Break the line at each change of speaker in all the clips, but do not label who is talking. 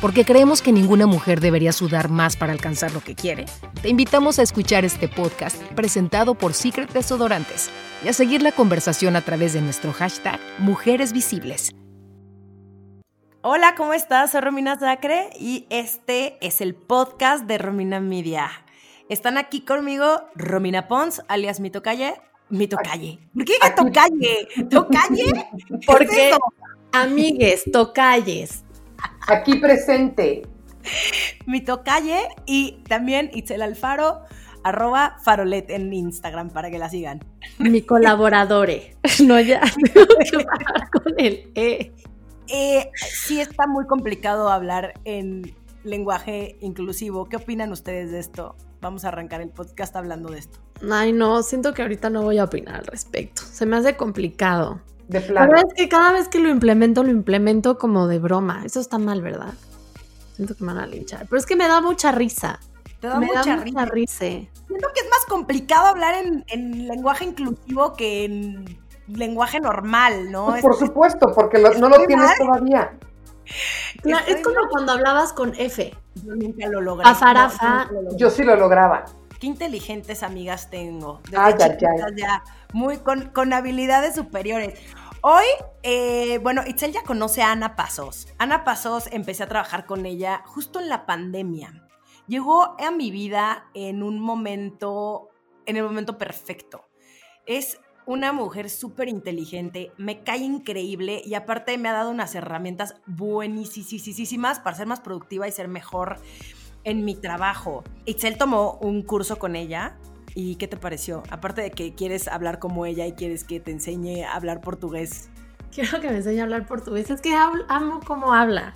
Porque creemos que ninguna mujer debería sudar más para alcanzar lo que quiere. Te invitamos a escuchar este podcast presentado por Secret Desodorantes y a seguir la conversación a través de nuestro hashtag Mujeres Visibles.
Hola, ¿cómo estás? Soy Romina Zacre y este es el podcast de Romina Media. Están aquí conmigo Romina Pons, alias Mi Tocalle. Mi Tocalle. ¿Por qué Tocalle? ¿Tocalle?
Porque, amigues, tocalles.
Aquí presente.
Mi Tocalle y también Itzel Alfaro, arroba farolet en Instagram para que la sigan.
Mi colaboradore. No, ya tengo que parar con el E.
Eh, sí está muy complicado hablar en lenguaje inclusivo. ¿Qué opinan ustedes de esto? Vamos a arrancar el podcast hablando de esto.
Ay, no, siento que ahorita no voy a opinar al respecto. Se me hace complicado.
De
La
plano.
verdad es que cada vez que lo implemento, lo implemento como de broma. Eso está mal, ¿verdad? Siento que me van a linchar. Pero es que me da mucha risa.
Te da
me
mucha
da
risa.
mucha risa.
Siento que es más complicado hablar en, en lenguaje inclusivo que en lenguaje normal, ¿no?
Pues
Es-
por supuesto, porque lo- no lo tienes
mal.
todavía.
Es como
mal.
cuando hablabas con F.
Yo nunca lo logré.
Afarafa.
No, yo
sí lo lograba.
Qué inteligentes amigas tengo. Desde
Ay, ay,
chiquitas
ay.
ya, muy con, con habilidades superiores. Hoy, eh, bueno, Itzel ya conoce a Ana Pasos. Ana Pasos, empecé a trabajar con ella justo en la pandemia. Llegó a mi vida en un momento, en el momento perfecto. Es una mujer súper inteligente, me cae increíble y aparte me ha dado unas herramientas buenísimas para ser más productiva y ser mejor en mi trabajo. Itzel tomó un curso con ella. ¿Y qué te pareció? Aparte de que quieres hablar como ella y quieres que te enseñe a hablar portugués.
Quiero que me enseñe a hablar portugués. Es que hablo- amo cómo habla.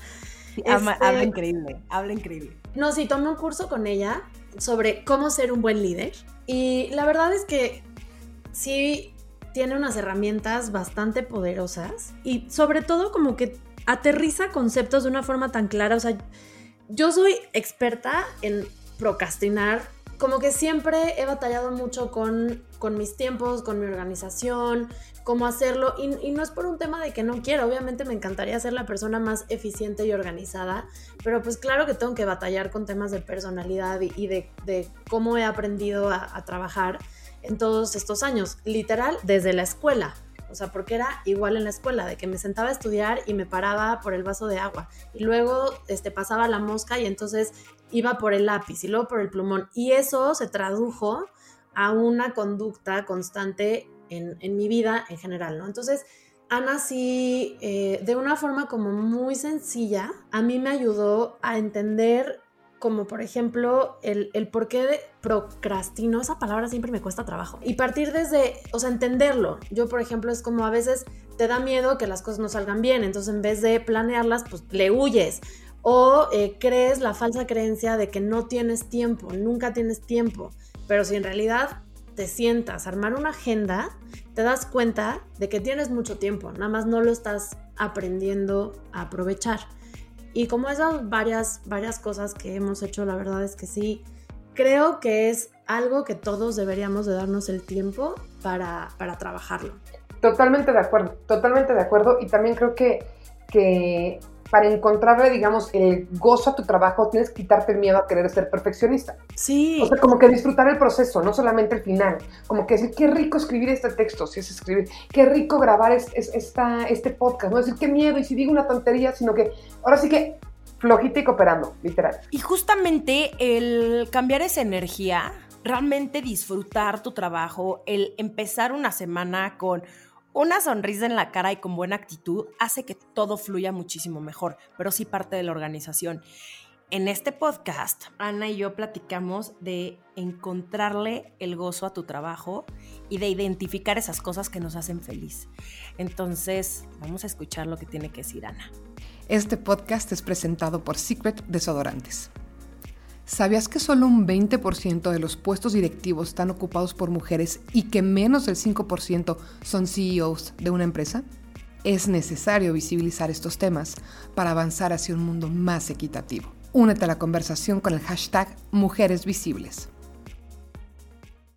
Ama-
Este-
Habla increíble, habla increíble.
No, sí, tomé un curso con ella sobre cómo ser un buen líder. Y la verdad es que sí tiene unas herramientas bastante poderosas. Y sobre todo como que aterriza conceptos de una forma tan clara. O sea, yo soy experta en procrastinar. Como que siempre he batallado mucho con, con mis tiempos, con mi organización, cómo hacerlo. Y, no es por un tema de que no quiero. Obviamente me encantaría ser la persona más eficiente y organizada. Pero pues claro que tengo que batallar con temas de personalidad y, y de, de cómo he aprendido a, a trabajar en todos estos años. Literal, desde la escuela. O sea, porque era igual en la escuela, de que me sentaba a estudiar y me paraba por el vaso de agua. Y luego este, pasaba la mosca y entonces iba por el lápiz y luego por el plumón. Y eso se tradujo a una conducta constante en, en mi vida en general, ¿no? Entonces, Ana sí, eh, de una forma como muy sencilla, a mí me ayudó a entender como por ejemplo el, el por qué de procrastino, esa palabra siempre me cuesta trabajo. Y partir desde, o sea, entenderlo. Yo, por ejemplo, es como a veces te da miedo que las cosas no salgan bien, entonces en vez de planearlas, pues le huyes. O eh, crees la falsa creencia de que no tienes tiempo, nunca tienes tiempo. Pero si en realidad te sientas armar una agenda, te das cuenta de que tienes mucho tiempo, nada más no lo estás aprendiendo a aprovechar. Y como esas varias, varias cosas que hemos hecho, la verdad es que sí, creo que es algo que todos deberíamos de darnos el tiempo para, para trabajarlo.
Totalmente de acuerdo, totalmente de acuerdo. Y también creo que, que para encontrarle, digamos, el gozo a tu trabajo, tienes que quitarte el miedo a querer ser perfeccionista.
Sí,
O sea, como que disfrutar el proceso, no solamente el final. Como que decir, qué rico escribir este texto, si es escribir, qué rico grabar es, es- esta, este podcast, no decir qué miedo y si digo una tontería, sino que ahora sí que flojita y cooperando, literal.
Y justamente el cambiar esa energía, realmente disfrutar tu trabajo, el empezar una semana con una sonrisa en la cara y con buena actitud, hace que todo fluya muchísimo mejor, pero sí parte de la organización. En este podcast, Ana y yo platicamos de encontrarle el gozo a tu trabajo y de identificar esas cosas que nos hacen feliz. Entonces, vamos a escuchar lo que tiene que decir Ana.
Este podcast es presentado por Secret Desodorantes.
¿Sabías que solo un 20% de los puestos directivos están ocupados por mujeres y que menos del 5% son CEOs de una empresa? Es necesario visibilizar estos temas para avanzar hacia un mundo más equitativo. Únete a la conversación con el hashtag Mujeres Visibles.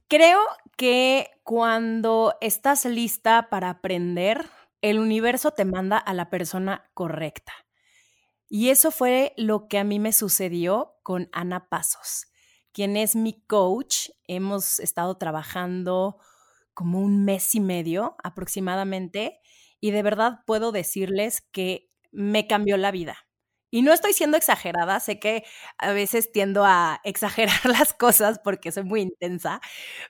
Creo que cuando estás lista para aprender, el universo te manda a la persona correcta. Y eso fue lo que a mí me sucedió con Ana Pasos, quien es mi coach. Hemos estado trabajando como un mes y medio aproximadamente y de verdad puedo decirles que me cambió la vida. Y no estoy siendo exagerada, sé que a veces tiendo a exagerar las cosas porque soy muy intensa,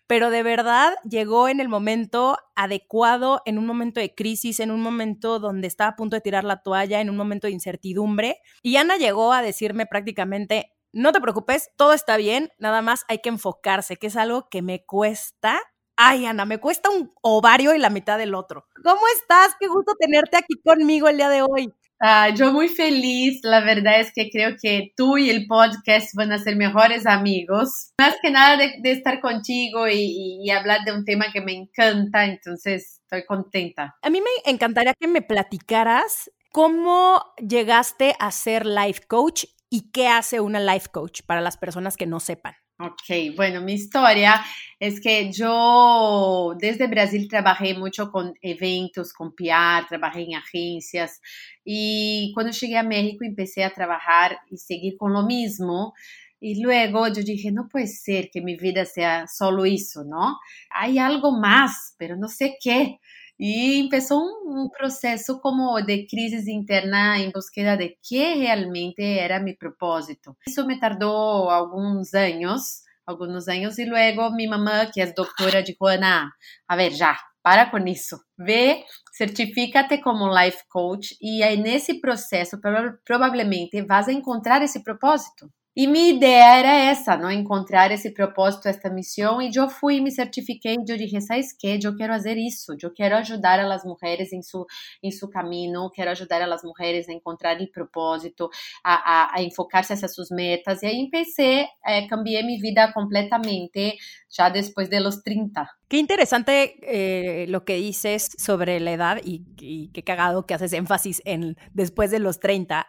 pero de verdad llegó en el momento adecuado, en un momento de crisis, en un momento donde estaba a punto de tirar la toalla, en un momento de incertidumbre. Y Ana llegó a decirme prácticamente, no te preocupes, todo está bien, nada más hay que enfocarse, que es algo que me cuesta Ay, Ana, me cuesta un ovario y la mitad del otro. ¿Cómo estás? Qué gusto tenerte aquí conmigo el día de hoy.
Ah, yo muy feliz, la verdad es que creo que tú y el podcast van a ser mejores amigos. Más que nada de, estar contigo y, y, hablar de un tema que me encanta, entonces estoy contenta.
A mí me encantaría que me platicaras cómo llegaste a ser life coach y qué hace una life coach para las personas que no sepan.
Ok, bueno, mi historia es que yo desde Brasil trabajé mucho con eventos, con PR, trabajé en agencias y cuando llegué a México empecé a trabajar y seguir con lo mismo. Y luego yo dije, no puede ser que mi vida sea solo eso, ¿no? Hay algo más, pero no sé qué. Y empezó un, un, proceso como de crisis interna en búsqueda de qué realmente era mi propósito. Eso me tardó algunos años, algunos años, y luego mi mamá, que es doctora, dijo, Ana, a ver, ya, para com isso. Vê, certifica-te como life coach e aí nesse processo provavelmente vas encontrar esse propósito. E minha ideia era essa, não encontrar esse propósito, esta missão, e eu fui me certifiquei, eu dije, sabes que, eu quero fazer isso, eu quero ajudar as mulheres em seu em seu caminho, quero ajudar as mulheres a encontrar o propósito, a, a, a enfocar-se nessas suas metas, e aí empecé, eh, cambiei minha vida completamente ya después de los 30.
Qué interesante eh, lo que dices sobre la edad y, y, qué cagado que haces énfasis en después de los 30,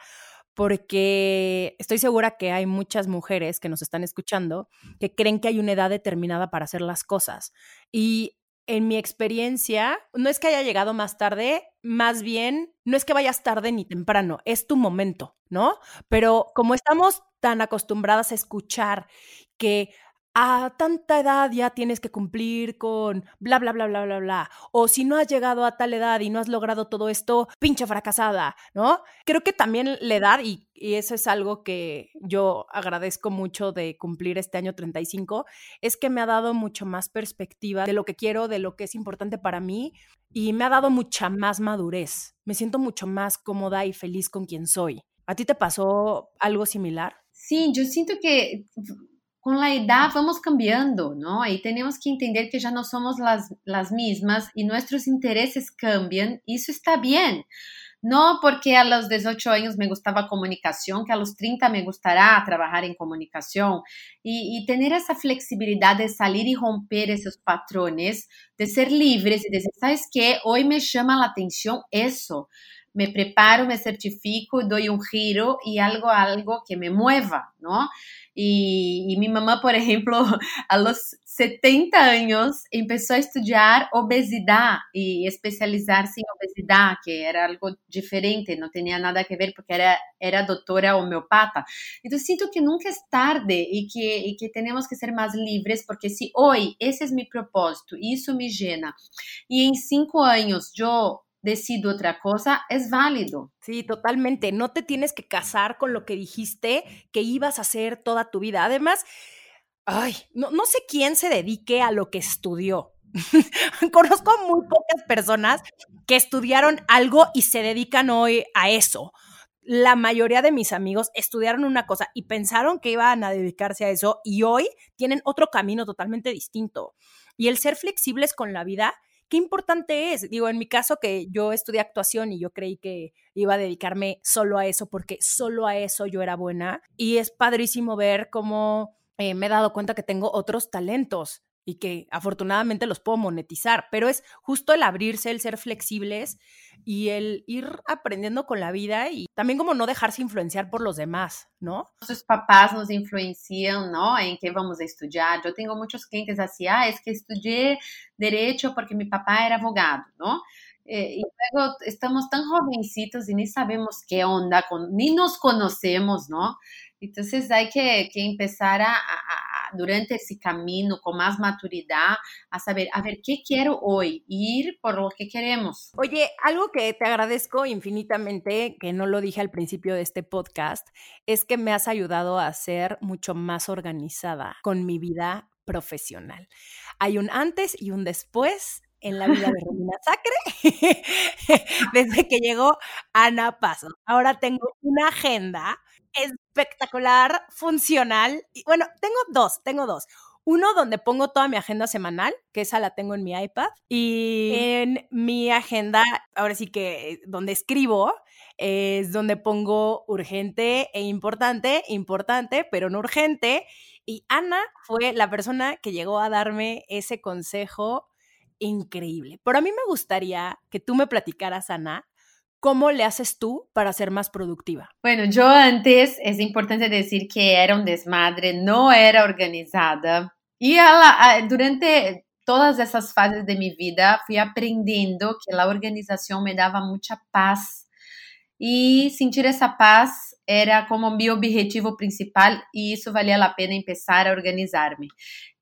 porque estoy segura que hay muchas mujeres que nos están escuchando que creen que hay una edad determinada para hacer las cosas. Y en mi experiencia, no es que haya llegado más tarde, más bien, no es que vayas tarde ni temprano, es tu momento, ¿no? Pero como estamos tan acostumbradas a escuchar que a tanta edad ya tienes que cumplir con bla, bla, bla, bla, bla, bla. O si no has llegado a tal edad y no has logrado todo esto, pinche fracasada, ¿no? Creo que también la edad, y, y eso es algo que yo agradezco mucho de cumplir este año 35, es que me ha dado mucho más perspectiva de lo que quiero, de lo que es importante para mí y me ha dado mucha más madurez. Me siento mucho más cómoda y feliz con quien soy. ¿A ti te pasó algo similar?
Sí, yo siento que com a idade vamos cambiando, não? E temos que entender que já não somos as, as mesmas e nossos interesses cambiam. Isso está bem. Não porque a los 18 anos me gostava comunicação, que a los 30 me gostará trabalhar em comunicação. E, e ter essa flexibilidade de sair e romper esses patrones, de ser livres e dizer, sabes que hoje me chama a atenção isso. Me preparo, me certifico, dou um giro e algo, algo que me mueva, não? Y, y, mi mamá, por ejemplo, a los 70 años empezó a estudiar obesidad y especializarse en obesidad, que era algo diferente, no tenía nada que ver porque era, era doctora homeopata. Entonces siento que nunca es tarde y que, y que tenemos que ser más libres, porque si hoy ese es mi propósito y eso me llena, y en cinco años yo decido otra cosa, es válido.
Sí, totalmente. No te tienes que casar con lo que dijiste que ibas a hacer toda tu vida. Además, ay, no, no sé quién se dedique a lo que estudió. Conozco muy pocas personas que estudiaron algo y se dedican hoy a eso. La mayoría de mis amigos estudiaron una cosa y pensaron que iban a dedicarse a eso y hoy tienen otro camino totalmente distinto. Y el ser flexibles con la vida qué importante es. Digo, en mi caso que yo estudié actuación y yo creí que iba a dedicarme solo a eso porque solo a eso yo era buena. Y es padrísimo ver cómo eh, me he dado cuenta que tengo otros talentos y que afortunadamente los puedo monetizar, pero es justo el abrirse, el ser flexibles y el ir aprendiendo con la vida y también como no dejarse influenciar por los demás, ¿no?
Sus papás nos influencian, ¿no? En qué vamos a estudiar. Yo tengo muchos clientes así, ah, es que estudié derecho porque mi papá era abogado, ¿no? Eh, y luego estamos tan jovencitos y ni sabemos qué onda, con, ni nos conocemos, ¿no? Entonces hay que, que empezar a, a, durante ese camino con más maturidad a saber, a ver, ¿qué quiero hoy? Ir por lo que queremos.
Oye, algo que te agradezco infinitamente, que no lo dije al principio de este podcast, es que me has ayudado a ser mucho más organizada con mi vida profesional. Hay un antes y un después en la vida de Romina Sacre desde que llegó Ana Paso. Ahora tengo una agenda espectacular, funcional. Y, bueno, tengo dos, tengo dos. Uno donde pongo toda mi agenda semanal, que esa la tengo en mi iPad, y en mi agenda, ahora sí que donde escribo, es donde pongo urgente e importante, importante, pero no urgente. Y Ana fue la persona que llegó a darme ese consejo increíble. Pero a mí me gustaría que tú me platicaras, Ana, ¿Cómo le haces tú para ser más productiva?
Bueno, yo antes es importante decir que era un desmadre, no era organizada. Y a durante todas esas fases de mi vida fui aprendiendo que la organización me daba mucha paz. Y sentir esa paz era como mi objetivo principal y eso valía la pena empezar a organizarme.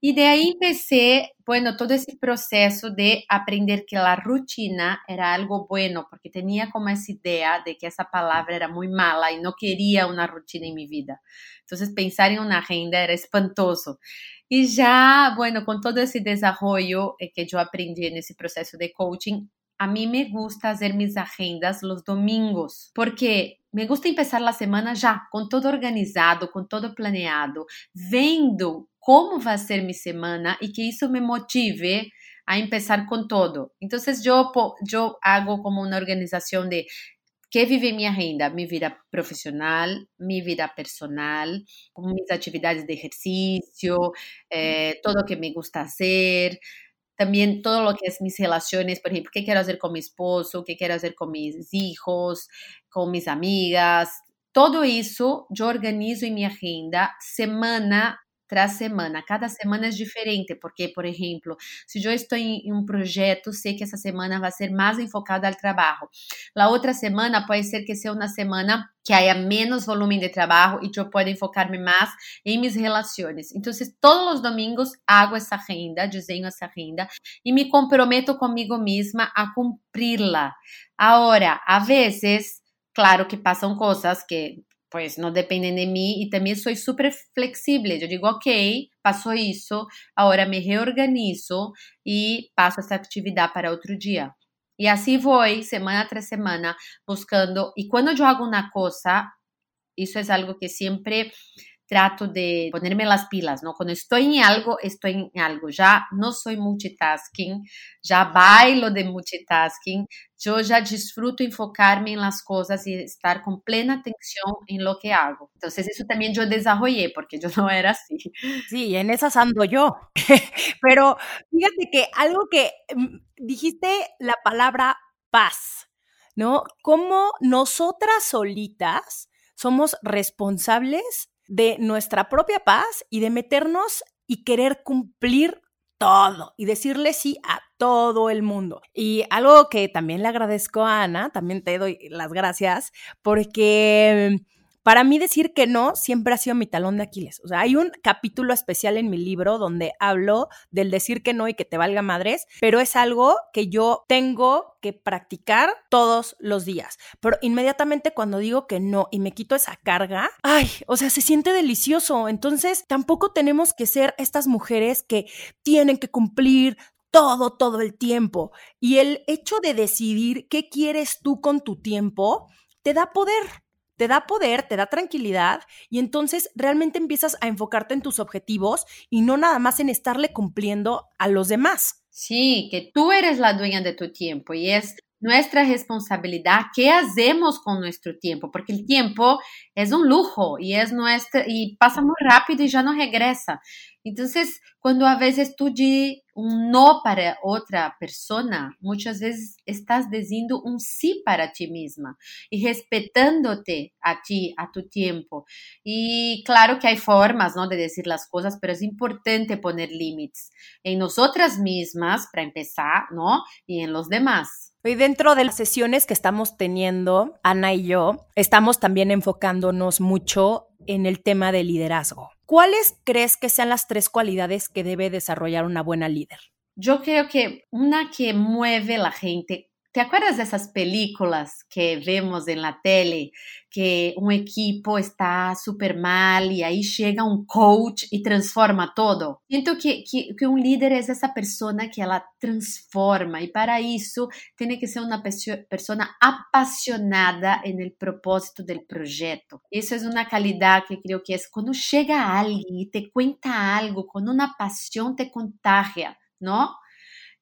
Y de ahí empecé, bueno, todo ese proceso de aprender que la rutina era algo bueno, porque tenía como esa idea de que esa palabra era muy mala y no quería una rutina en mi vida. Entonces pensar en una agenda era espantoso. Y ya, bueno, con todo ese desarrollo eh, que yo aprendí en ese proceso de coaching, a mí me gusta hacer mis agendas los domingos, porque me gusta empezar la semana ya, con todo organizado, con todo planeado, vendo como vai ser minha semana e que isso me motive a empezar com todo. Então, eu, eu hago como uma organização de que vive minha renda, minha vida profissional, minha vida personal, com minhas atividades de exercício, eh, todo que me gusta fazer, também todo o que é minhas relações, por exemplo, o que quero fazer com meu esposo, o que quero fazer com meus filhos, com minhas amigas, todo isso eu organizo em minha agenda semana tras semana. Cada semana é diferente, porque, por exemplo, se eu estou em, um projeto, sei que essa semana vai ser mais enfocada ao trabalho. A outra semana pode ser que seja uma semana que haya menos volume de trabalho e eu possa enfocar-me mais em minhas relações. Então, todos os domingos hago essa agenda, desenho essa agenda e me comprometo comigo mesma a cumpri-la. Agora, a vezes, claro que passam coisas que pues no dependen de mí y también soy súper flexible. Yo digo, ok, pasó eso, ahora me reorganizo y paso esta actividad para otro día. Y así voy semana tras semana buscando. Y cuando yo hago una cosa, eso es algo que siempre trato de ponerme las pilas, ¿no? Cuando estoy en algo, estoy en algo. Ya no soy multitasking, ya bailo de multitasking, yo ya disfruto enfocarme en las cosas y estar con plena atención en lo que hago. Entonces eso también yo desarrollé porque yo no era así.
Sí, en esas ando yo. Pero fíjate que algo que mm, dijiste la palabra paz, ¿no? Como nosotras solitas somos responsables de nuestra propia paz y de meternos y querer cumplir todo y decirle sí a todo el mundo. Y algo que también le agradezco a Ana, también te doy las gracias, porque para mí decir que no siempre ha sido mi talón de Aquiles. O sea, hay un capítulo especial en mi libro donde hablo del decir que no y que te valga madres, pero es algo que yo tengo que practicar todos los días. Pero inmediatamente cuando digo que no y me quito esa carga, ay, o sea, se siente delicioso. Entonces, tampoco tenemos que ser estas mujeres que tienen que cumplir todo, todo el tiempo. Y el hecho de decidir qué quieres tú con tu tiempo te da poder te da poder, te da tranquilidad y entonces realmente empiezas a enfocarte en tus objetivos y no nada más en estarle cumpliendo a los demás.
Sí, que tú eres la dueña de tu tiempo y es nuestra responsabilidad qué hacemos con nuestro tiempo, porque el tiempo es un lujo y es nuestra y pasa muy rápido y ya no regresa. Entonces, cuando a veces tú dices un no para otra persona, muchas veces estás diciendo un sí para ti misma y respetándote a ti, a tu tiempo. Y claro que hay formas, ¿no? De decir las cosas, pero es importante poner límites en nosotras mismas, para empezar, ¿no? Y en los demás.
Y dentro de las sesiones que estamos teniendo, Ana y yo, estamos también enfocándonos mucho en el tema de liderazgo. ¿Cuáles crees que sean las tres cualidades que debe desarrollar una buena líder?
Yo creo que una que mueve la gente ¿Te acuerdas de esas películas que vemos en la tele, que un equipo está súper mal y ahí llega un coach y transforma todo? Siento que, que, que, un líder es esa persona que ela transforma y para eso tiene que ser una persona apasionada en el propósito del proyecto. Eso es una calidad que creo que es cuando llega alguien y te cuenta algo con una pasión, te contagia, ¿no?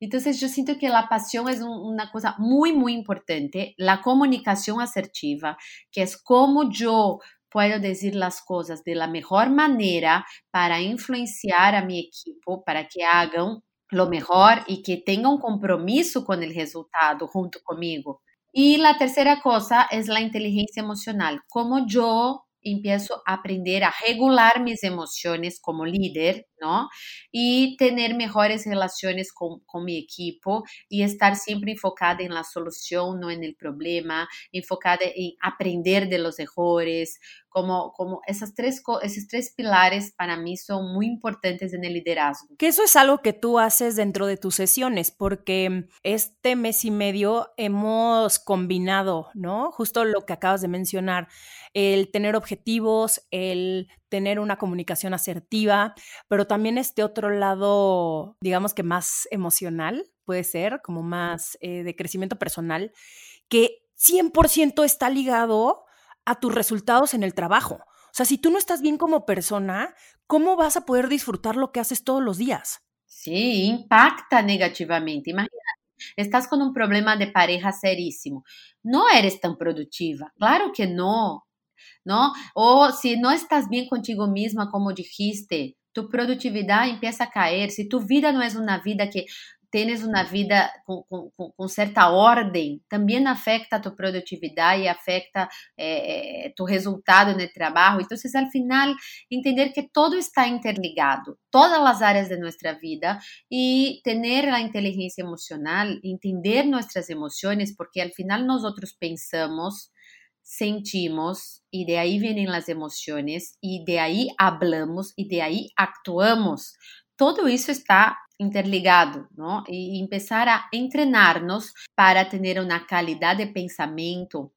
Entonces yo siento que la pasión es un, una cosa muy, muy importante. La comunicación asertiva, que es como yo puedo decir las cosas de la mejor manera para influenciar a mi equipo, para que hagan lo mejor y que tengan compromiso con el resultado junto conmigo. Y la tercera cosa es la inteligencia emocional, como yo empiezo a aprender a regular mis emociones como líder, ¿no? Y tener mejores relaciones con, mi equipo y estar siempre enfocada en la solución, no en el problema, enfocada en aprender de los errores, como, como esas tres, esos tres pilares para mí son muy importantes en el liderazgo.
Que eso es algo que tú haces dentro de tus sesiones, porque este mes y medio hemos combinado, ¿no? Justo lo que acabas de mencionar, el tener objetivos, el tener una comunicación asertiva, pero también este otro lado, digamos que más emocional, puede ser, como más eh, de crecimiento personal, que 100% está ligado a tus resultados en el trabajo. O sea, si tú no estás bien como persona, ¿cómo vas a poder disfrutar lo que haces todos los días?
Sí, impacta negativamente. Imagínate, estás con un problema de pareja serísimo. No eres tan productiva. Claro que no, ¿no? O si no estás bien contigo misma, como dijiste, tu productividad empieza a caer. Si tu vida no es una vida que tienes una vida con, con, con, cierta orden, también afecta tu productividad y afecta eh, tu resultado en el trabajo. Entonces, al final, entender que todo está interligado, todas las áreas de nuestra vida y tener la inteligencia emocional, entender nuestras emociones, porque al final nosotros pensamos, sentimos y de ahí vienen las emociones y de ahí hablamos y de ahí actuamos. Todo eso está interligado, ¿no? Y empezar a entrenarnos para tener una calidad de pensamiento,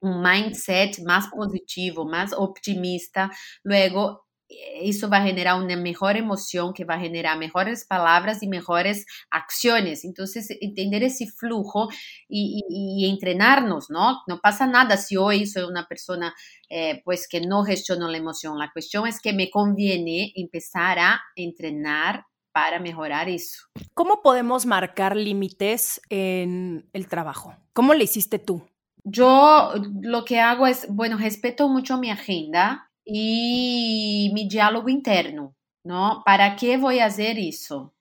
un mindset más positivo, más optimista. Luego, isso vai generar uma melhor emoção, que vai generar melhores palavras e melhores ações. Então, entender esse fluxo e, e, e entrenarnos, não? Não passa nada se hoje sou uma pessoa eh, pues que não gestiono a emoção. A questão é que me conviene empezar a entrenar para mejorar eso.
¿Cómo podemos marcar límites en el trabajo? ¿Cómo le hiciste tú?
Yo lo que hago es, bueno, respeto mucho mi agenda y mi diálogo interno, ¿no? ¿Para qué voy a hacer eso?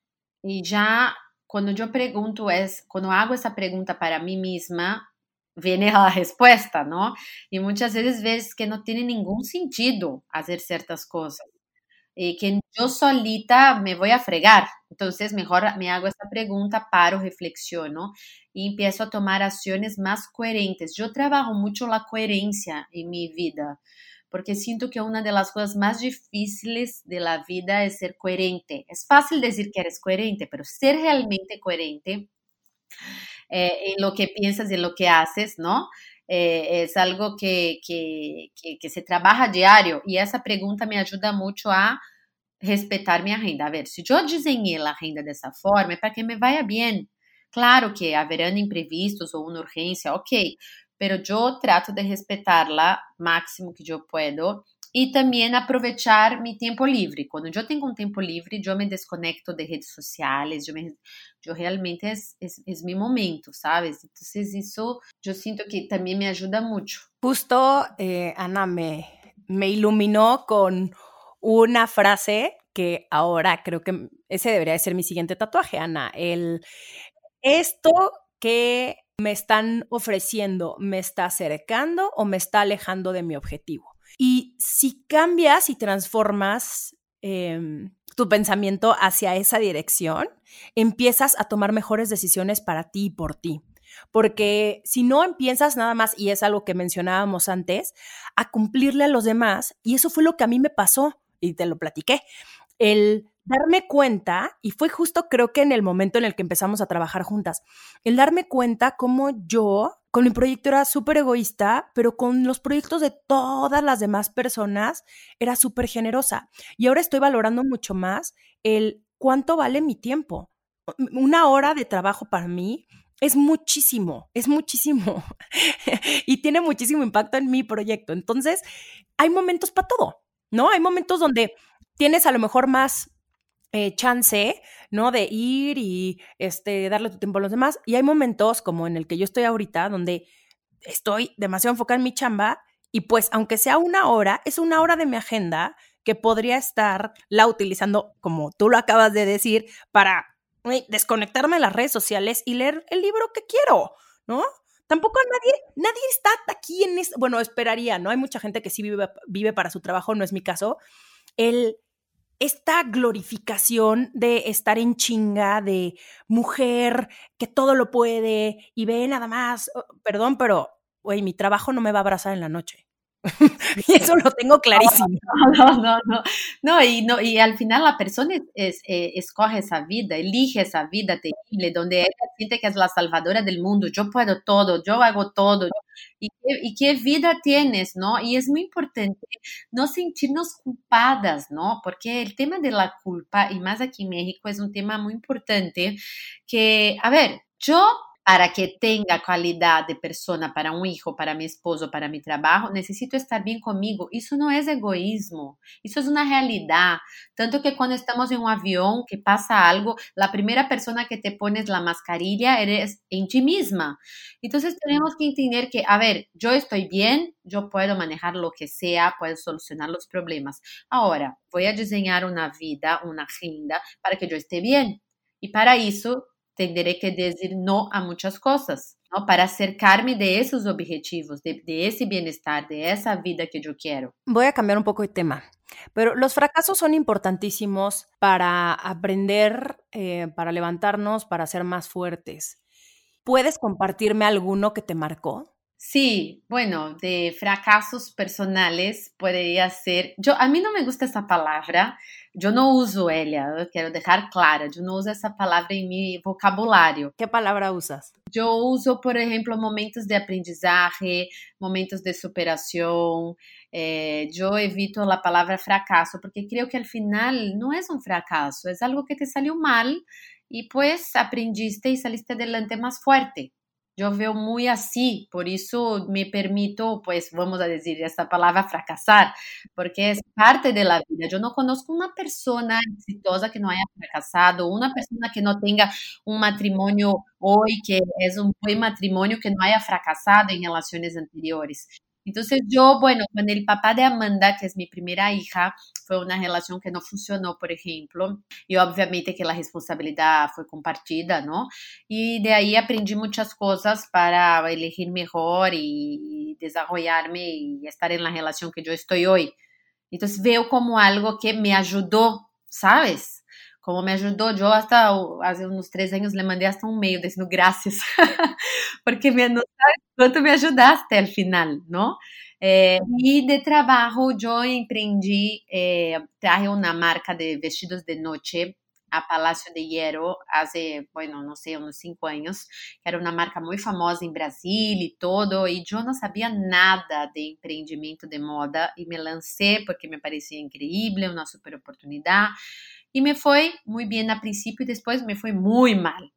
Y ya cuando yo pregunto es, cuando hago esa pregunta para mí misma, viene la respuesta, ¿no? Y muchas veces ves que no tiene ningún sentido hacer ciertas cosas. Eh, que yo solita me voy a fregar. Entonces, mejor me hago esta pregunta, paro, reflexiono y empiezo a tomar acciones más coherentes. Yo trabajo mucho la coherencia en mi vida, porque siento que una de las cosas más difíciles de la vida es ser coherente. Es fácil decir que eres coherente, pero ser realmente coherente eh, en lo que piensas y en lo que haces, ¿no? Eh, es algo que, que, que, que, se trabaja diario y esa pregunta me ayuda mucho a respetar mi agenda. A ver, si yo diseñé la agenda de esa forma, es para que me vaya bien. Claro que habrán imprevistos o una urgencia, ok, pero yo trato de respetarla máximo que yo puedo y también aprovechar mi tiempo libre. Cuando yo tengo un tiempo libre, yo me desconecto de redes sociales, yo, me, yo realmente es, es, es, mi momento, ¿sabes? Entonces eso yo siento que también me ayuda mucho.
Justo eh, Ana me, me iluminó con una frase que ahora creo que ese debería de ser mi siguiente tatuaje, Ana. El, esto que me están ofreciendo, ¿me está acercando o me está alejando de mi objetivo? Y si cambias y transformas em, tu pensamiento hacia esa dirección, empiezas a tomar mejores decisiones para ti y por ti. Porque si no empiezas nada más, y es algo que mencionábamos antes, a cumplirle a los demás, y eso fue lo que a mí me pasó, y te lo platiqué, el darme cuenta, y fue justo creo que en el momento en el que empezamos a trabajar juntas, el darme cuenta cómo yo con mi proyecto era súper egoísta, pero con los proyectos de todas las demás personas era súper generosa. Y ahora estoy valorando mucho más el cuánto vale mi tiempo. Una hora de trabajo para mí es muchísimo, es muchísimo. y tiene muchísimo impacto en mi proyecto. Entonces, hay momentos para todo, ¿no? Hay momentos donde tienes a lo mejor más eh, chance, ¿no? De ir y este, darle tu tiempo a los demás. Y hay momentos como en el que yo estoy ahorita, donde estoy demasiado enfocada en mi chamba y pues aunque sea una hora, es una hora de mi agenda que podría estar la utilizando, como tú lo acabas de decir, para desconectarme de las redes sociales y leer el libro que quiero, ¿no? Tampoco nadie, nadie está aquí en esto, bueno, esperaría, ¿no? Hay mucha gente que sí vive, vive para su trabajo, no es mi caso. El esta glorificación de estar en chinga, de mujer que todo lo puede y ve nada más, perdón, pero, güey, mi trabajo no me va a abrazar en la noche. y eso lo tengo clarísimo.
No, no, no, no, y, no y al final la persona es, eh, escoge esa vida, elige esa vida terrible, donde ella siente que es la salvadora del mundo, yo puedo todo, yo hago todo, y, y qué vida tienes, ¿no? Y es muy importante no sentirnos culpadas, ¿no? Porque el tema de la culpa, y más aquí en México, es un tema muy importante que, a ver, yo para que tenga calidad de persona para un hijo, para mi esposo, para mi trabajo, necesito estar bien conmigo. Eso no es egoísmo, eso es una realidad. Tanto que cuando estamos en un avión, que pasa algo, la primera persona que te pones la mascarilla eres en ti misma. Entonces tenemos que entender que, a ver, yo estoy bien, yo puedo manejar lo que sea, puedo solucionar los problemas. Ahora, voy a diseñar una vida, una agenda para que yo esté bien. Y para eso tendré que decir no a muchas cosas, ¿no? Para acercarme de esos objetivos, de, ese bienestar, de esa vida que yo quiero.
Voy a cambiar un poco de tema, pero los fracasos son importantísimos para aprender, eh, para levantarnos, para ser más fuertes. ¿Puedes compartirme alguno que te marcó?
Sí, bueno, de fracasos personales podría ser. Yo, a mí no me gusta esa palabra, yo no uso ella, quiero dejar clara, yo no uso esa palabra en mi vocabulario.
¿Qué palabra usas?
Yo uso, por ejemplo, momentos de aprendizaje, momentos de superación. Eh, yo evito la palabra fracaso porque creo que al final no es un fracaso, es algo que te salió mal y pues aprendiste y saliste adelante más fuerte. Yo veo muy así, por eso me permito, pues vamos a decir esta palabra, fracasar, porque es parte de la vida. Yo no conozco una persona exitosa que no haya fracasado, una persona que no tenga un matrimonio hoy, que es un buen matrimonio, que no haya fracasado en relaciones anteriores. Entonces yo, bueno, con el papá de Amanda, que es mi primera hija, fue una relación que no funcionó, por ejemplo, y obviamente que la responsabilidad fue compartida, ¿no? Y de ahí aprendí muchas cosas para elegir mejor y desarrollarme y estar en la relación que yo estoy hoy. Entonces veo como algo que me ayudó, ¿sabes? Como me ayudó. Yo hasta hace unos tres años le mandé hasta un mail diciendo gracias, porque me, no sabes cuánto me ayudaste al final, ¿no? Eh, y de trabajo yo emprendí, eh, traje una marca de vestidos de noche a Palacio de Hierro hace, bueno, no sé, unos cinco años, que era una marca muy famosa en Brasil y todo, y yo no sabía nada de emprendimiento de moda y me lancé porque me parecía increíble, una super oportunidad. Y me fue muy bien al principio y después me fue muy mal.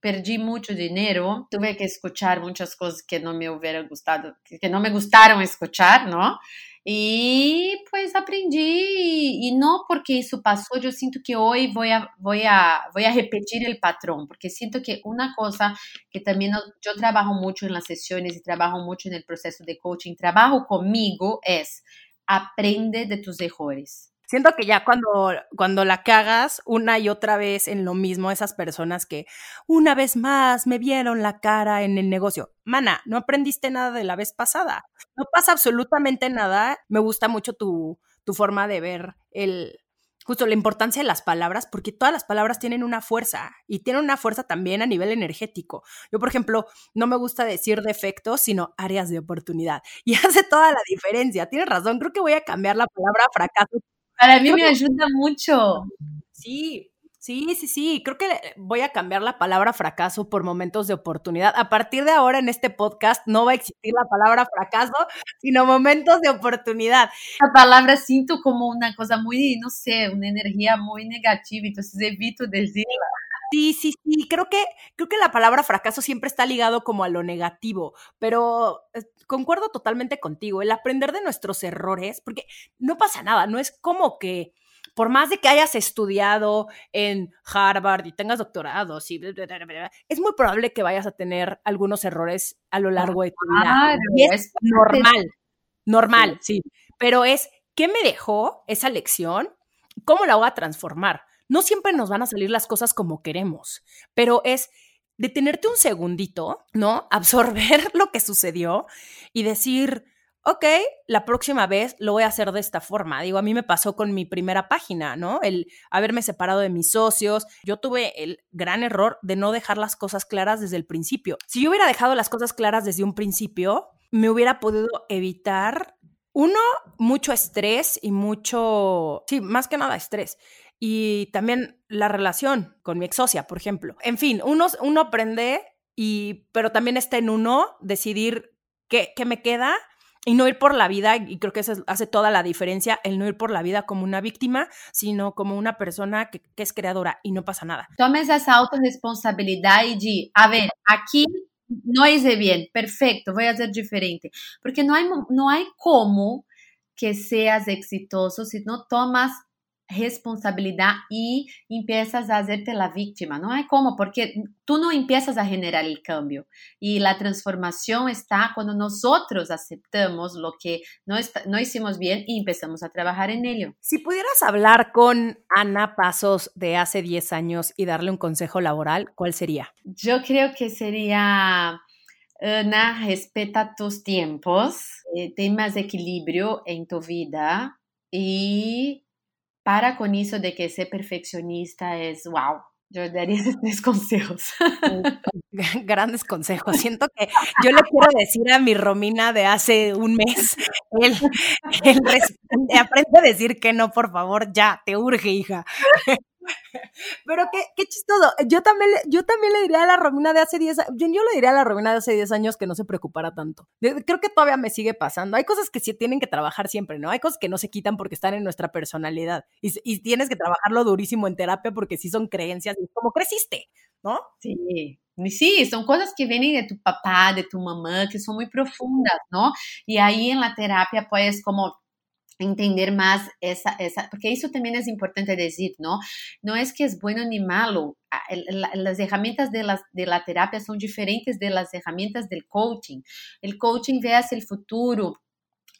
perdí mucho dinero, tuve que escuchar muchas cosas que no me hubiera gustado, que no me gustaron escuchar, ¿no? Y aprendí y, no porque eso pasó, yo siento que hoy voy a, voy, a, voy a repetir el patrón, porque siento que una cosa que también yo trabajo mucho en las sesiones y trabajo mucho en el proceso de coaching, trabajo conmigo es aprende de tus errores.
Siento que ya cuando, cuando la cagas una y otra vez en lo mismo, esas personas que una vez más me vieron la cara en el negocio. Mana, no aprendiste nada de la vez pasada. No pasa absolutamente nada. Me gusta mucho tu, tu forma de ver el, justo la importancia de las palabras, porque todas las palabras tienen una fuerza y tienen una fuerza también a nivel energético. Yo, por ejemplo, no me gusta decir defectos, sino áreas de oportunidad. Y hace toda la diferencia. Tienes razón, creo que voy a cambiar la palabra fracaso
para mí me ayuda mucho.
Sí, Sí, sí, sí. Creo que voy a cambiar la palabra fracaso por momentos de oportunidad. A partir de ahora en este podcast no va a existir la palabra fracaso, sino momentos de oportunidad.
La palabra siento como una cosa muy, no sé, una energía muy negativa, entonces evito decirla.
Sí, sí, sí. Creo que, creo que la palabra fracaso siempre está ligado como a lo negativo, pero eh, concuerdo totalmente contigo. El aprender de nuestros errores, porque no pasa nada, no es como que por más de que hayas estudiado en Harvard y tengas doctorados, y es muy probable que vayas a tener algunos errores a lo largo de tu vida. y es normal, normal, sí. Pero es, ¿qué me dejó esa lección? ¿Cómo la voy a transformar? No siempre nos van a salir las cosas como queremos, pero es detenerte un segundito, ¿no? Absorber lo que sucedió y decir, ok, la próxima vez lo voy a hacer de esta forma. Digo, a mí me pasó con mi primera página, ¿no? El haberme separado de mis socios. Yo tuve el gran error de no dejar las cosas claras desde el principio. Si yo hubiera dejado las cosas claras desde un principio, me hubiera podido evitar, uno, mucho estrés y mucho, sí, más que nada estrés. Y también la relación con mi ex socia, por ejemplo. En fin, uno, uno aprende y, pero también está en uno decidir qué, qué me queda y no ir por la vida, y creo que eso hace toda la diferencia, el no ir por la vida como una víctima, sino como una persona que, es creadora y no pasa nada.
Tomes esa autorresponsabilidad y di, a ver, aquí no hice bien, perfecto, voy a hacer diferente, porque no hay, no hay cómo que seas exitoso si no tomas responsabilidad y empiezas a hacerte la víctima. No hay cómo, porque tú no empiezas a generar el cambio. Y la transformación está cuando nosotros aceptamos lo que no, no hicimos bien y empezamos a trabajar en ello.
Si pudieras hablar con Ana Pasos de hace 10 años y darle un consejo laboral, ¿cuál sería?
Yo creo que sería... Ana, respeta tus tiempos, eh, ten más equilibrio en tu vida y para con eso de que ser perfeccionista es wow. Yo daría tres consejos.
Grandes consejos. Siento que yo le quiero decir a mi Romina de hace un mes, el, aprende a decir que no, por favor, ya, te urge, hija. Pero qué, qué chistoso. Yo también, yo también le diría a la Romina de hace 10 años, yo, le diría a la Romina de hace 10 años que no se preocupara tanto. Creo que todavía me sigue pasando. Hay cosas que sí tienen que trabajar siempre, ¿no? Hay cosas que no se quitan porque están en nuestra personalidad. Y, y tienes que trabajarlo durísimo en terapia porque sí son creencias, como creciste, ¿no?
Sí. Sí, son cosas que vienen de tu papá, de tu mamá, que son muy profundas, ¿no? Y ahí en la terapia puedes como entender más esa, esa, porque eso también es importante decir, ¿no? No es que es bueno ni malo, las herramientas de la, de la terapia son diferentes de las herramientas del coaching. El coaching ve hacia el futuro,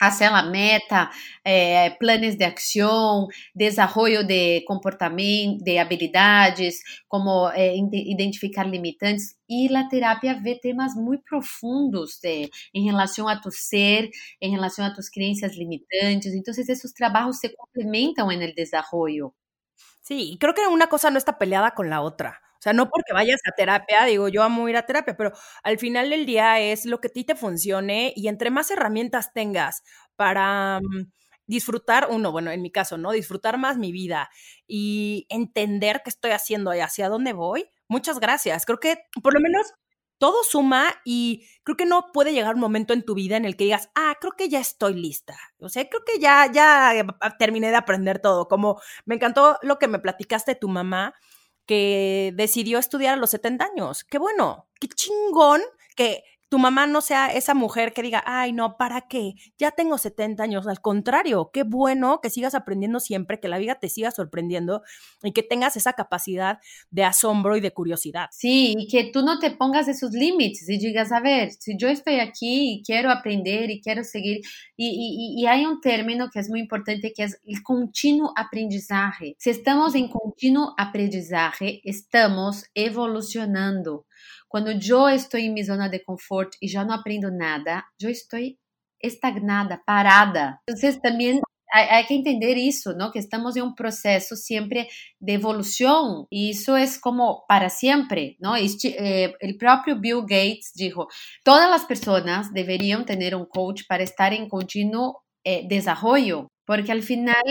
hacia la meta, eh, planes de acción, desarrollo de comportamento, de habilidades, como eh, identificar limitantes. Y la terapia ve temas muy profundos en relación a tu ser, en relación a tus creencias limitantes. Entonces, esos trabajos se complementan en el desarrollo.
Sí, creo que una cosa no está peleada con la otra. Sea, no porque vayas a terapia, digo, yo amo ir a terapia, pero al final del día es lo que a ti te funcione y entre más herramientas tengas para mm, disfrutar, uno, bueno, en mi caso, ¿no? Disfrutar más mi vida y entender qué estoy haciendo y hacia dónde voy. Muchas gracias. Creo que por lo menos todo suma y creo que no puede llegar un momento en tu vida en el que digas, ah, creo que ya estoy lista. O sea, creo que ya, ya eh, terminé de aprender todo. Como me encantó lo que me platicaste tu mamá, que decidió estudiar a los 70 años. Qué bueno, qué chingón que tu mamá no sea esa mujer que diga, ay, no, ¿para qué? Ya tengo 70 años. Al contrario, qué bueno que sigas aprendiendo siempre, que la vida te siga sorprendiendo y que tengas esa capacidad de asombro y de curiosidad.
Sí, y que tú no te pongas esos límites y digas, a ver, si yo estoy aquí y quiero aprender y quiero seguir, y, y, hay un término que es muy importante que es el continuo aprendizaje. Si estamos en continuo aprendizaje, estamos evolucionando. Cuando yo estoy en mi zona de confort y ya no aprendo nada, yo estoy estagnada, parada. Entonces también hay, hay, que entender eso, ¿no? Que estamos en un proceso siempre de evolución y eso es como para siempre, ¿no? Este, eh, el propio Bill Gates dijo, todas las personas deberían tener un coach para estar en continuo eh, desarrollo, porque al final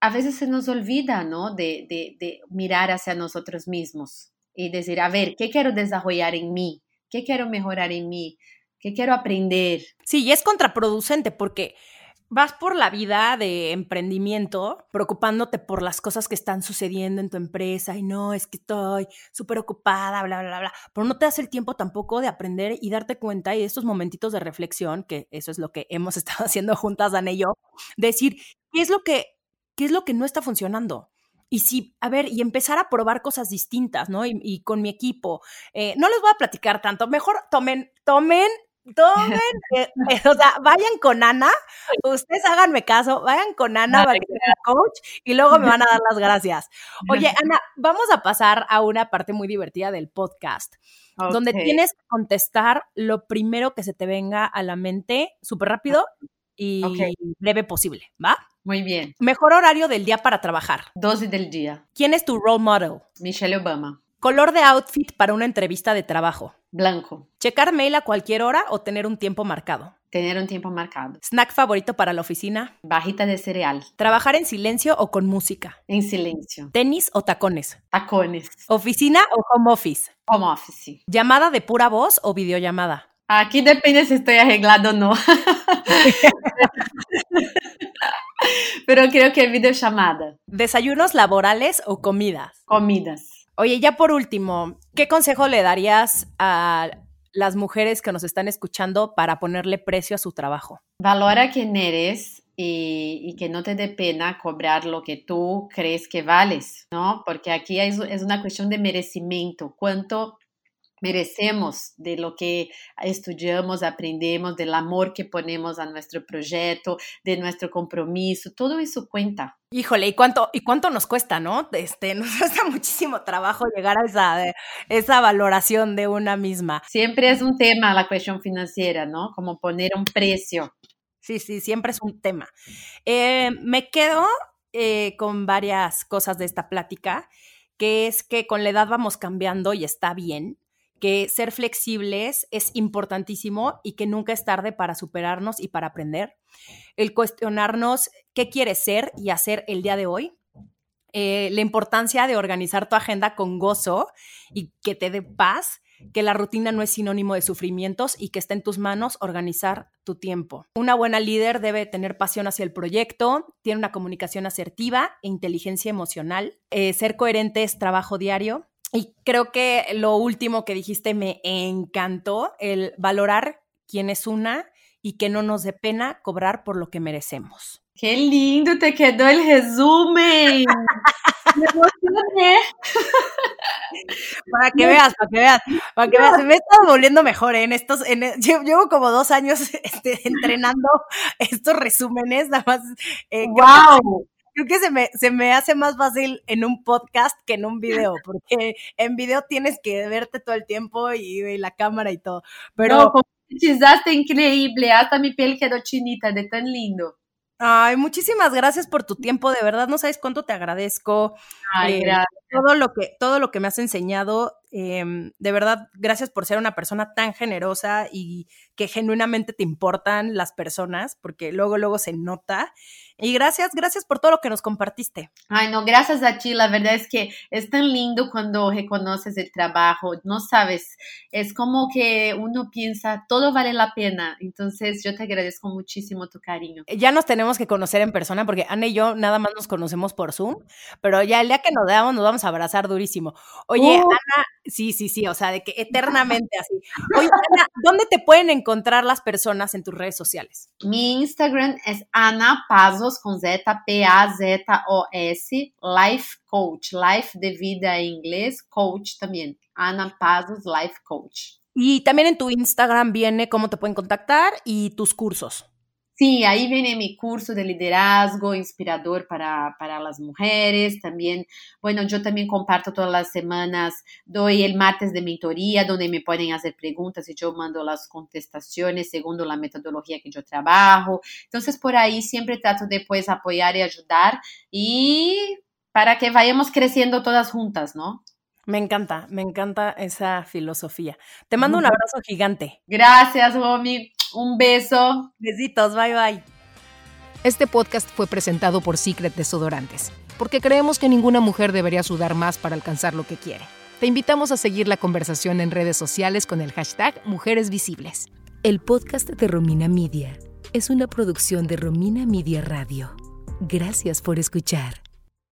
a veces se nos olvida, ¿no? De, de, de mirar hacia nosotros mismos y decir, a ver, ¿qué quiero desarrollar en mí? ¿Qué quiero mejorar en mí? ¿Qué quiero aprender?
Sí, y es contraproducente porque vas por la vida de emprendimiento preocupándote por las cosas que están sucediendo en tu empresa y no, es que estoy súper ocupada, bla, bla, bla, pero no te das el tiempo tampoco de aprender y darte cuenta y de estos momentitos de reflexión, que eso es lo que hemos estado haciendo juntas, Dan y yo, decir, ¿qué es lo que, qué es lo que no está funcionando? Y sí, a ver, y empezar a probar cosas distintas, ¿no? Y, y con mi equipo. Eh, no les voy a platicar tanto, mejor tomen, tomen, tomen, eh, eh, o sea, vayan con Ana, ustedes háganme caso, vayan con Ana, vale, coach, y luego me van a dar las gracias. Oye, Ana, vamos a pasar a una parte muy divertida del podcast. Okay. Donde tienes que contestar lo primero que se te venga a la mente, súper rápido y okay. breve posible, ¿va?
Muy bien.
Mejor horario del día para trabajar.
12 del día.
¿Quién es tu role model?
Michelle Obama.
Color de outfit para una entrevista de trabajo.
Blanco.
¿Checar mail a cualquier hora o tener un tiempo marcado?
Tener un tiempo marcado.
¿Snack favorito para la oficina?
Bajita de cereal.
¿Trabajar en silencio o con música?
En silencio.
¿Tenis o tacones?
Tacones.
¿Oficina o home office?
Home office.
¿Llamada de pura voz o videollamada?
Aquí depende si estoy arreglado o no. Pero creo que videollamada.
¿Desayunos laborales o comidas?
Comidas.
Oye, ya por último, ¿qué consejo le darías a las mujeres que nos están escuchando para ponerle precio a su trabajo?
Valora quién eres y, y, que no te dé pena cobrar lo que tú crees que vales, ¿no? Porque aquí es, es una cuestión de merecimiento. ¿Cuánto merecemos de lo que estudiamos, aprendemos, del amor que ponemos a nuestro proyecto, de nuestro compromiso, todo eso cuenta.
Híjole, ¿y cuánto, y cuánto nos cuesta, no? Este, nos cuesta muchísimo trabajo llegar a esa, esa valoración de una misma.
Siempre es un tema la cuestión financiera, ¿no? Como poner un precio.
Sí, sí, siempre es un tema. Eh, me quedo eh, con varias cosas de esta plática, que es que con la edad vamos cambiando y está bien que ser flexibles es importantísimo y que nunca es tarde para superarnos y para aprender. El cuestionarnos qué quieres ser y hacer el día de hoy. Eh, la importancia de organizar tu agenda con gozo y que te dé paz, que la rutina no es sinónimo de sufrimientos y que está en tus manos organizar tu tiempo. Una buena líder debe tener pasión hacia el proyecto, tiene una comunicación asertiva e inteligencia emocional. Eh, ser coherente es trabajo diario, y creo que lo último que dijiste me encantó, el valorar quién es una y que no nos dé pena cobrar por lo que merecemos.
¡Qué lindo te quedó el resumen! me emocioné.
Para que veas, para que veas, para que veas, me he estado volviendo mejor ¿eh? en estos, en, llevo, llevo, como dos años este, entrenando estos resúmenes, nada más.
Eh, ¡Wow!
Creo que se me, se me hace más fácil en un podcast que en un video, porque en video tienes que verte todo el tiempo y, y la cámara y todo. Pero
no, increíble, hasta mi piel quedó chinita de tan lindo.
Ay, muchísimas gracias por tu tiempo, de verdad no sabes cuánto te agradezco.
Ay, eh, gracias.
Todo lo que, todo lo que me has enseñado, eh, de verdad, gracias por ser una persona tan generosa y que genuinamente te importan las personas, porque luego, luego se nota. Y gracias, gracias por todo lo que nos compartiste.
Ay, no, gracias a ti. La verdad es que es tan lindo cuando reconoces el trabajo. No sabes, es como que uno piensa, todo vale la pena. Entonces, yo te agradezco muchísimo tu cariño.
Ya nos tenemos que conocer en persona porque Ana y yo nada más nos conocemos por Zoom, pero ya el día que nos damos nos vamos a abrazar durísimo. Oye,
Uh.
Ana, sí, sí, sí, o sea, de que eternamente así. Oye, Ana, ¿dónde te pueden encontrar las personas en tus redes sociales?
Mi Instagram es Ana Pazos con Z, P-A-Z-O-S, Life Coach, Life de vida en inglés, coach también. Ana Pazos, Life Coach.
Y también en tu Instagram viene cómo te pueden contactar y tus cursos.
Sí, ahí viene mi curso de liderazgo inspirador para, para las mujeres. También, bueno, yo también comparto todas las semanas, doy el martes de mentoría, donde me pueden hacer preguntas y yo mando las contestaciones según la metodología que yo trabajo. Entonces, por ahí siempre trato de pues apoyar y ayudar y para que vayamos creciendo todas juntas, ¿no?
Me encanta, me encanta esa filosofía. Te mando un abrazo gigante.
Gracias, Romy. Un beso.
Besitos, bye bye.
Este podcast fue presentado por Secret Desodorantes, porque creemos que ninguna mujer debería sudar más para alcanzar lo que quiere. Te invitamos a seguir la conversación en redes sociales con el hashtag Mujeres Visibles. El podcast de Romina Media es una producción de Romina Media Radio. Gracias por escuchar.